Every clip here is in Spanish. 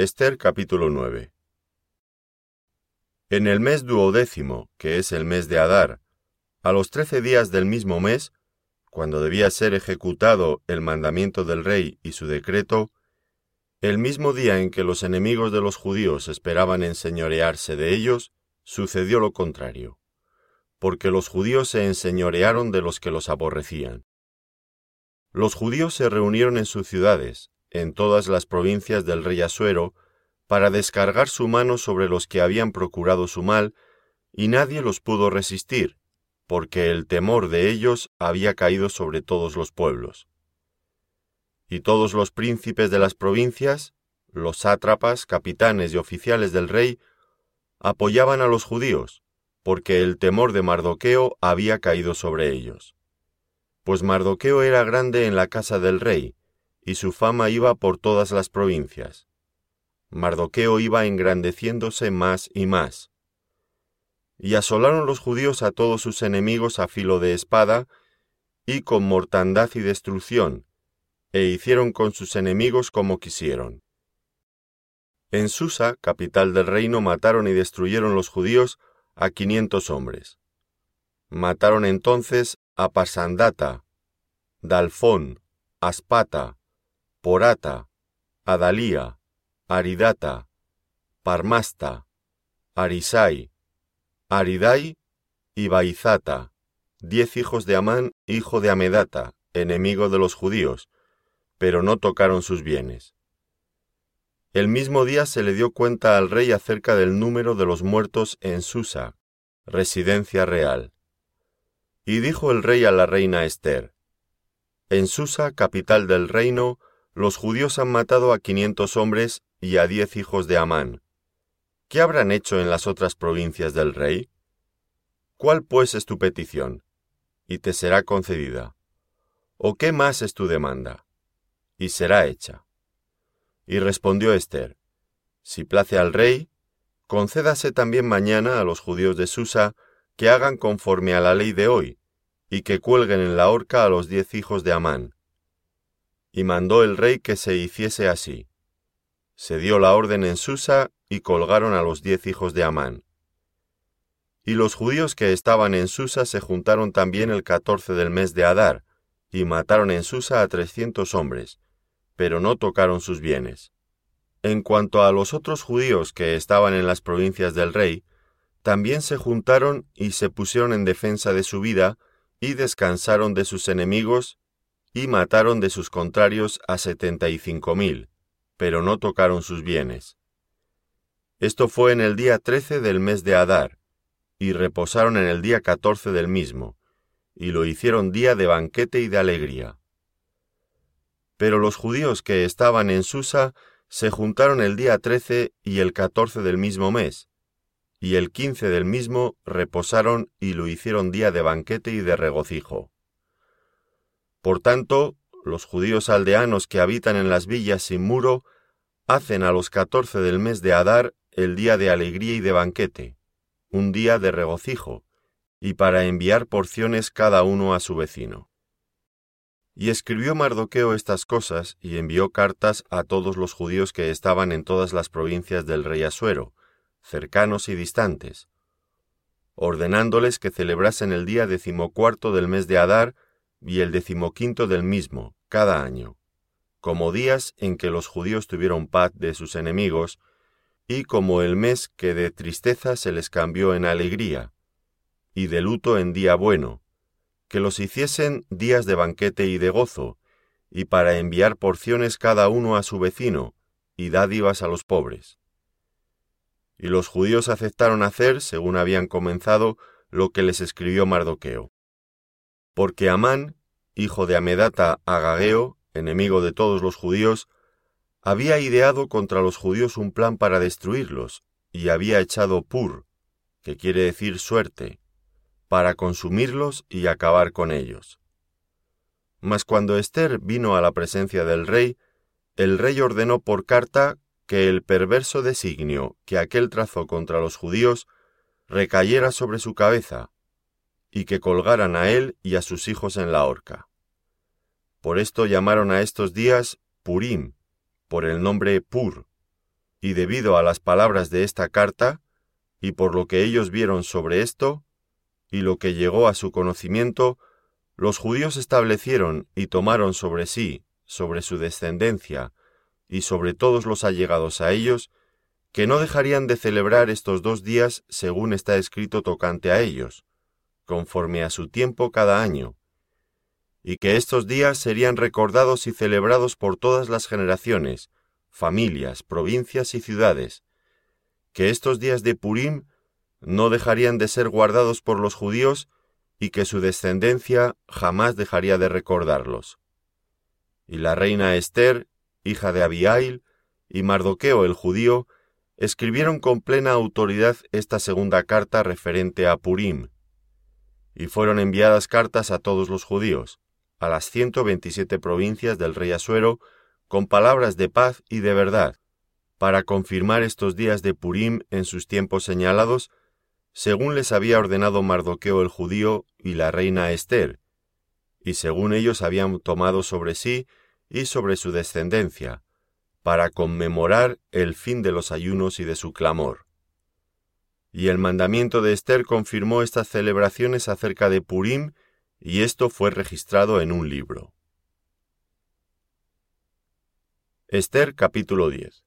Esther capítulo 9 En el mes duodécimo, que es el mes de Adar, a los trece días del mismo mes, cuando debía ser ejecutado el mandamiento del rey y su decreto, el mismo día en que los enemigos de los judíos esperaban enseñorearse de ellos, sucedió lo contrario, porque los judíos se enseñorearon de los que los aborrecían. Los judíos se reunieron en sus ciudades, en todas las provincias del rey Asuero, para descargar su mano sobre los que habían procurado su mal, y nadie los pudo resistir, porque el temor de ellos había caído sobre todos los pueblos. Y todos los príncipes de las provincias, los sátrapas, capitanes y oficiales del rey, apoyaban a los judíos, porque el temor de Mardoqueo había caído sobre ellos pues Mardoqueo era grande en la casa del rey, y su fama iba por todas las provincias. Mardoqueo iba engrandeciéndose más y más. Y asolaron los judíos a todos sus enemigos a filo de espada, y con mortandad y destrucción, e hicieron con sus enemigos como quisieron. En Susa, capital del reino, mataron y destruyeron los judíos a quinientos hombres. Mataron entonces a Pasandata, Dalfón, Aspata, Porata, Adalía, Aridata, Parmasta, Arisai, Aridai y Baizata, diez hijos de Amán, hijo de Amedata, enemigo de los judíos, pero no tocaron sus bienes. El mismo día se le dio cuenta al rey acerca del número de los muertos en Susa, residencia real. Y dijo el rey a la reina Esther, En Susa, capital del reino, los judíos han matado a quinientos hombres y a diez hijos de Amán. ¿Qué habrán hecho en las otras provincias del rey? ¿Cuál pues es tu petición? Y te será concedida. ¿O qué más es tu demanda? Y será hecha. Y respondió Esther, Si place al rey, concédase también mañana a los judíos de Susa que hagan conforme a la ley de hoy, y que cuelguen en la horca a los diez hijos de Amán. Y mandó el rey que se hiciese así. Se dio la orden en Susa y colgaron a los diez hijos de Amán. Y los judíos que estaban en Susa se juntaron también el catorce del mes de Adar, y mataron en Susa a trescientos hombres, pero no tocaron sus bienes. En cuanto a los otros judíos que estaban en las provincias del rey, también se juntaron y se pusieron en defensa de su vida, y descansaron de sus enemigos, y mataron de sus contrarios a setenta y cinco mil, pero no tocaron sus bienes. Esto fue en el día trece del mes de Adar, y reposaron en el día catorce del mismo, y lo hicieron día de banquete y de alegría. Pero los judíos que estaban en Susa se juntaron el día trece y el catorce del mismo mes, y el quince del mismo reposaron y lo hicieron día de banquete y de regocijo. Por tanto, los judíos aldeanos que habitan en las villas sin muro hacen a los catorce del mes de Adar el día de alegría y de banquete, un día de regocijo, y para enviar porciones cada uno a su vecino. Y escribió Mardoqueo estas cosas y envió cartas a todos los judíos que estaban en todas las provincias del rey Asuero, cercanos y distantes, ordenándoles que celebrasen el día decimocuarto del mes de Adar y el decimoquinto del mismo, cada año, como días en que los judíos tuvieron paz de sus enemigos, y como el mes que de tristeza se les cambió en alegría, y de luto en día bueno, que los hiciesen días de banquete y de gozo, y para enviar porciones cada uno a su vecino, y dádivas a los pobres y los judíos aceptaron hacer, según habían comenzado, lo que les escribió Mardoqueo. Porque Amán, hijo de Amedata Agageo, enemigo de todos los judíos, había ideado contra los judíos un plan para destruirlos, y había echado pur, que quiere decir suerte, para consumirlos y acabar con ellos. Mas cuando Esther vino a la presencia del rey, el rey ordenó por carta que el perverso designio que aquel trazó contra los judíos recayera sobre su cabeza, y que colgaran a él y a sus hijos en la horca. Por esto llamaron a estos días Purim, por el nombre Pur, y debido a las palabras de esta carta, y por lo que ellos vieron sobre esto, y lo que llegó a su conocimiento, los judíos establecieron y tomaron sobre sí, sobre su descendencia, y sobre todos los allegados a ellos, que no dejarían de celebrar estos dos días según está escrito tocante a ellos, conforme a su tiempo cada año, y que estos días serían recordados y celebrados por todas las generaciones, familias, provincias y ciudades, que estos días de Purim no dejarían de ser guardados por los judíos y que su descendencia jamás dejaría de recordarlos. Y la reina Esther, hija de Abiail, y Mardoqueo el judío, escribieron con plena autoridad esta segunda carta referente a Purim, y fueron enviadas cartas a todos los judíos, a las ciento veintisiete provincias del rey Asuero, con palabras de paz y de verdad, para confirmar estos días de Purim en sus tiempos señalados, según les había ordenado Mardoqueo el judío y la reina Esther, y según ellos habían tomado sobre sí y sobre su descendencia, para conmemorar el fin de los ayunos y de su clamor. Y el mandamiento de Esther confirmó estas celebraciones acerca de Purim, y esto fue registrado en un libro. Esther capítulo 10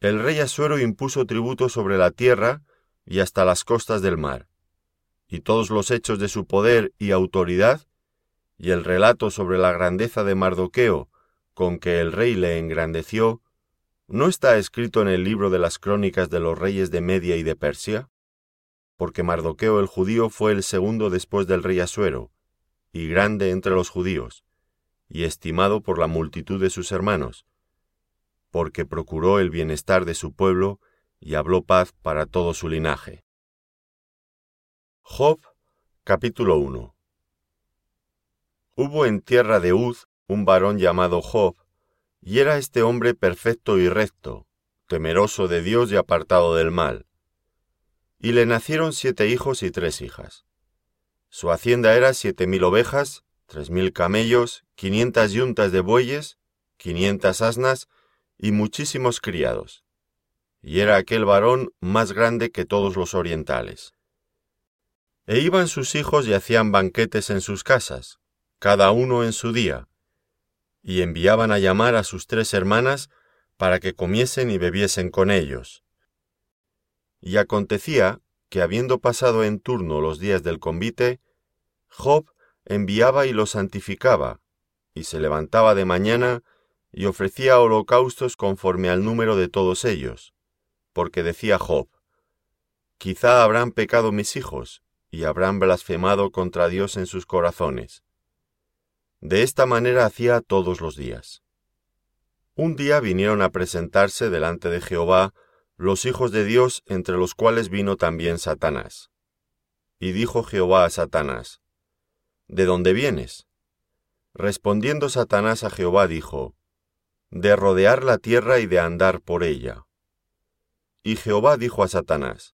El rey Asuero impuso tributo sobre la tierra y hasta las costas del mar, y todos los hechos de su poder y autoridad, y el relato sobre la grandeza de Mardoqueo, con que el rey le engrandeció, ¿no está escrito en el libro de las crónicas de los reyes de Media y de Persia? Porque Mardoqueo el judío fue el segundo después del rey Asuero, y grande entre los judíos, y estimado por la multitud de sus hermanos, porque procuró el bienestar de su pueblo y habló paz para todo su linaje. Job capítulo 1 Hubo en tierra de Uz un varón llamado Job, y era este hombre perfecto y recto, temeroso de Dios y apartado del mal. Y le nacieron siete hijos y tres hijas. Su hacienda era siete mil ovejas, tres mil camellos, quinientas yuntas de bueyes, quinientas asnas y muchísimos criados. Y era aquel varón más grande que todos los orientales. E iban sus hijos y hacían banquetes en sus casas, cada uno en su día, y enviaban a llamar a sus tres hermanas para que comiesen y bebiesen con ellos. Y acontecía que habiendo pasado en turno los días del convite, Job enviaba y los santificaba, y se levantaba de mañana y ofrecía holocaustos conforme al número de todos ellos, porque decía Job, Quizá habrán pecado mis hijos, y habrán blasfemado contra Dios en sus corazones. De esta manera hacía todos los días. Un día vinieron a presentarse delante de Jehová los hijos de Dios, entre los cuales vino también Satanás. Y dijo Jehová a Satanás, ¿De dónde vienes? Respondiendo Satanás a Jehová dijo, De rodear la tierra y de andar por ella. Y Jehová dijo a Satanás,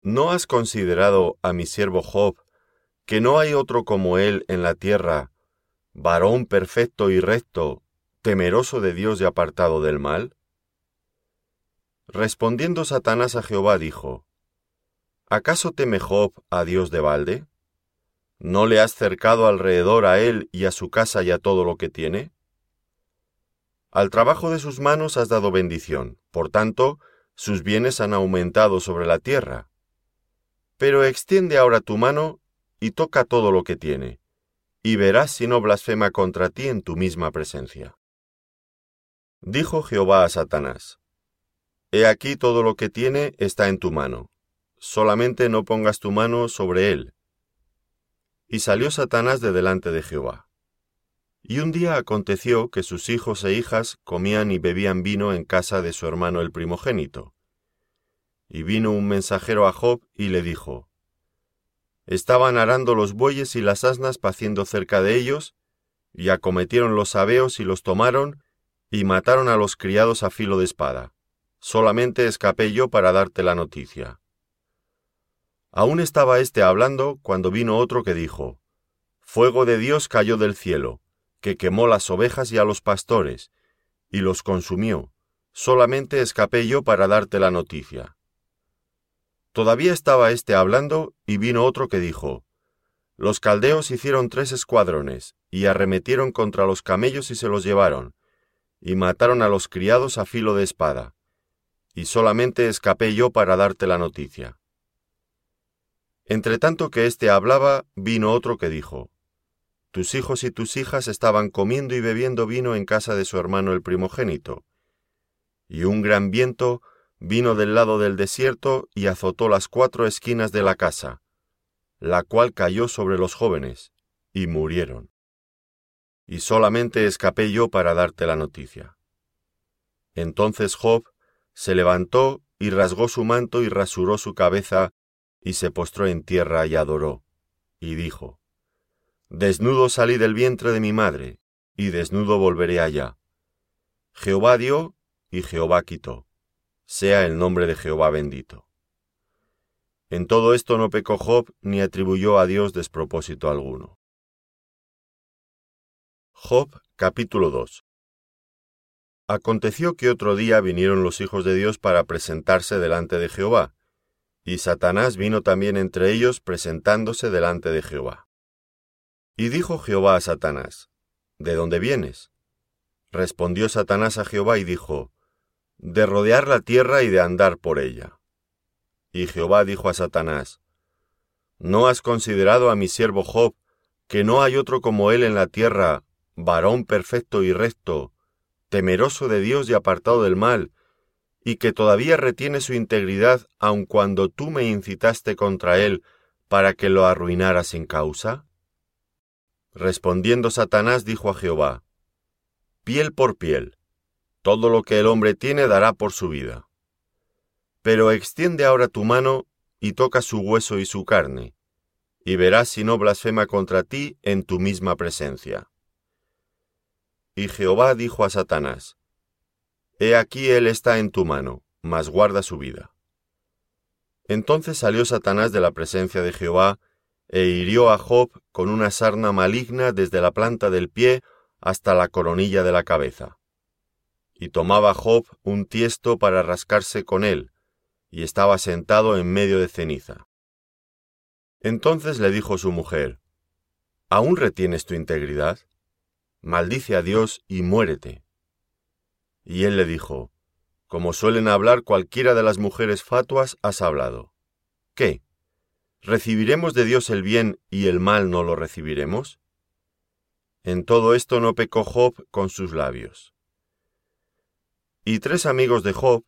¿No has considerado a mi siervo Job, que no hay otro como él en la tierra, varón perfecto y recto, temeroso de Dios y apartado del mal? Respondiendo Satanás a Jehová dijo, ¿Acaso teme Job a Dios de balde? ¿No le has cercado alrededor a él y a su casa y a todo lo que tiene? Al trabajo de sus manos has dado bendición, por tanto, sus bienes han aumentado sobre la tierra. Pero extiende ahora tu mano y toca todo lo que tiene, y verás si no blasfema contra ti en tu misma presencia. Dijo Jehová a Satanás, He aquí todo lo que tiene está en tu mano, solamente no pongas tu mano sobre él. Y salió Satanás de delante de Jehová. Y un día aconteció que sus hijos e hijas comían y bebían vino en casa de su hermano el primogénito. Y vino un mensajero a Job y le dijo, Estaban arando los bueyes y las asnas paciendo cerca de ellos, y acometieron los sabeos y los tomaron, y mataron a los criados a filo de espada. Solamente escapé yo para darte la noticia. Aún estaba éste hablando cuando vino otro que dijo, Fuego de Dios cayó del cielo, que quemó las ovejas y a los pastores, y los consumió, solamente escapé yo para darte la noticia. Todavía estaba éste hablando y vino otro que dijo, Los caldeos hicieron tres escuadrones y arremetieron contra los camellos y se los llevaron, y mataron a los criados a filo de espada, y solamente escapé yo para darte la noticia. Entre tanto que éste hablaba, vino otro que dijo, Tus hijos y tus hijas estaban comiendo y bebiendo vino en casa de su hermano el primogénito, y un gran viento vino del lado del desierto y azotó las cuatro esquinas de la casa, la cual cayó sobre los jóvenes, y murieron. Y solamente escapé yo para darte la noticia. Entonces Job se levantó y rasgó su manto y rasuró su cabeza, y se postró en tierra y adoró, y dijo, Desnudo salí del vientre de mi madre, y desnudo volveré allá. Jehová dio y Jehová quitó sea el nombre de Jehová bendito. En todo esto no pecó Job ni atribuyó a Dios despropósito alguno. Job capítulo 2 Aconteció que otro día vinieron los hijos de Dios para presentarse delante de Jehová, y Satanás vino también entre ellos presentándose delante de Jehová. Y dijo Jehová a Satanás, ¿De dónde vienes? Respondió Satanás a Jehová y dijo, de rodear la tierra y de andar por ella. Y Jehová dijo a Satanás, ¿No has considerado a mi siervo Job, que no hay otro como él en la tierra, varón perfecto y recto, temeroso de Dios y apartado del mal, y que todavía retiene su integridad aun cuando tú me incitaste contra él para que lo arruinara sin causa? Respondiendo Satanás dijo a Jehová, Piel por piel, todo lo que el hombre tiene dará por su vida. Pero extiende ahora tu mano y toca su hueso y su carne, y verás si no blasfema contra ti en tu misma presencia. Y Jehová dijo a Satanás, He aquí él está en tu mano, mas guarda su vida. Entonces salió Satanás de la presencia de Jehová, e hirió a Job con una sarna maligna desde la planta del pie hasta la coronilla de la cabeza. Y tomaba Job un tiesto para rascarse con él, y estaba sentado en medio de ceniza. Entonces le dijo su mujer, ¿Aún retienes tu integridad? Maldice a Dios y muérete. Y él le dijo, Como suelen hablar cualquiera de las mujeres fatuas, has hablado. ¿Qué? ¿Recibiremos de Dios el bien y el mal no lo recibiremos? En todo esto no pecó Job con sus labios. Y tres amigos de Job,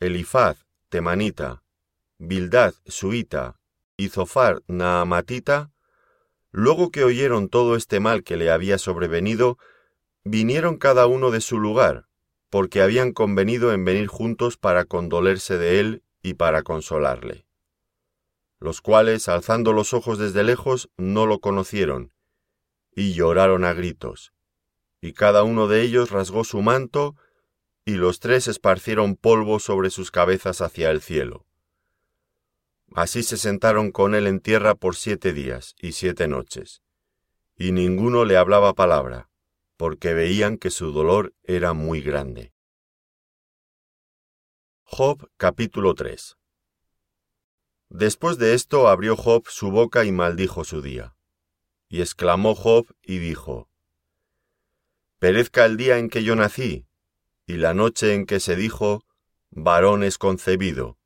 Elifaz, Temanita, Bildad, Suita, y Zofar, Naamatita, luego que oyeron todo este mal que le había sobrevenido, vinieron cada uno de su lugar, porque habían convenido en venir juntos para condolerse de él y para consolarle. Los cuales, alzando los ojos desde lejos, no lo conocieron, y lloraron a gritos, y cada uno de ellos rasgó su manto y los tres esparcieron polvo sobre sus cabezas hacia el cielo. Así se sentaron con él en tierra por siete días y siete noches, y ninguno le hablaba palabra, porque veían que su dolor era muy grande. Job capítulo 3 Después de esto abrió Job su boca y maldijo su día. Y exclamó Job y dijo, Perezca el día en que yo nací, y la noche en que se dijo, varón es concebido.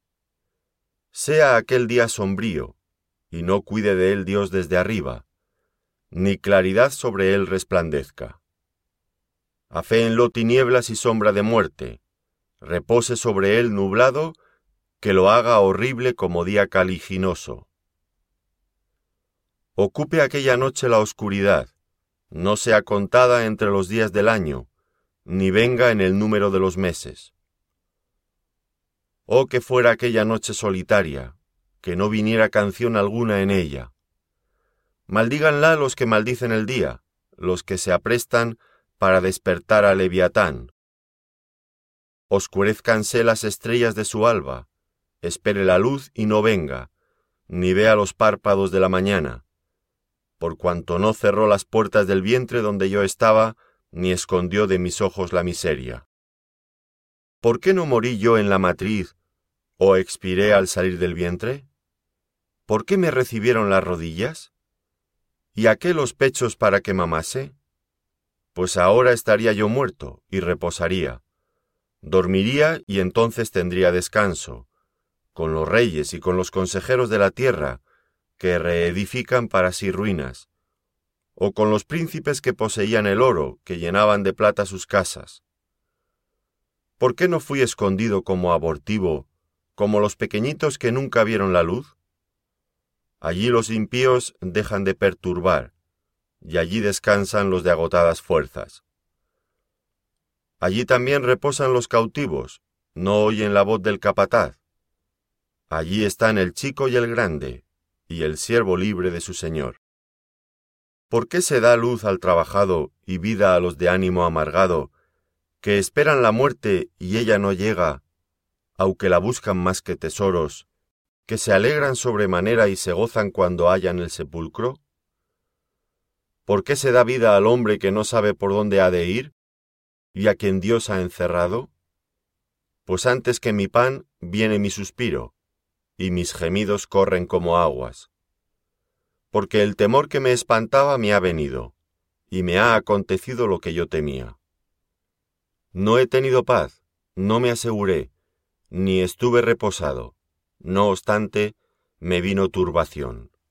Sea aquel día sombrío, y no cuide de él Dios desde arriba, ni claridad sobre él resplandezca. Aféenlo tinieblas y sombra de muerte, repose sobre él nublado, que lo haga horrible como día caliginoso. Ocupe aquella noche la oscuridad, no sea contada entre los días del año, ni venga en el número de los meses. Oh que fuera aquella noche solitaria, que no viniera canción alguna en ella. Maldíganla los que maldicen el día, los que se aprestan para despertar a Leviatán. Oscurezcanse las estrellas de su alba, espere la luz y no venga, ni vea los párpados de la mañana, por cuanto no cerró las puertas del vientre donde yo estaba, ni escondió de mis ojos la miseria. ¿Por qué no morí yo en la matriz o expiré al salir del vientre? ¿Por qué me recibieron las rodillas? ¿Y a qué los pechos para que mamase? Pues ahora estaría yo muerto y reposaría. Dormiría y entonces tendría descanso, con los reyes y con los consejeros de la tierra, que reedifican para sí ruinas, o con los príncipes que poseían el oro, que llenaban de plata sus casas. ¿Por qué no fui escondido como abortivo, como los pequeñitos que nunca vieron la luz? Allí los impíos dejan de perturbar, y allí descansan los de agotadas fuerzas. Allí también reposan los cautivos, no oyen la voz del capataz. Allí están el chico y el grande, y el siervo libre de su señor. ¿Por qué se da luz al trabajado y vida a los de ánimo amargado, que esperan la muerte y ella no llega, aunque la buscan más que tesoros, que se alegran sobremanera y se gozan cuando hallan el sepulcro? ¿Por qué se da vida al hombre que no sabe por dónde ha de ir y a quien Dios ha encerrado? Pues antes que mi pan viene mi suspiro, y mis gemidos corren como aguas. Porque el temor que me espantaba me ha venido, y me ha acontecido lo que yo temía. No he tenido paz, no me aseguré, ni estuve reposado, no obstante, me vino turbación.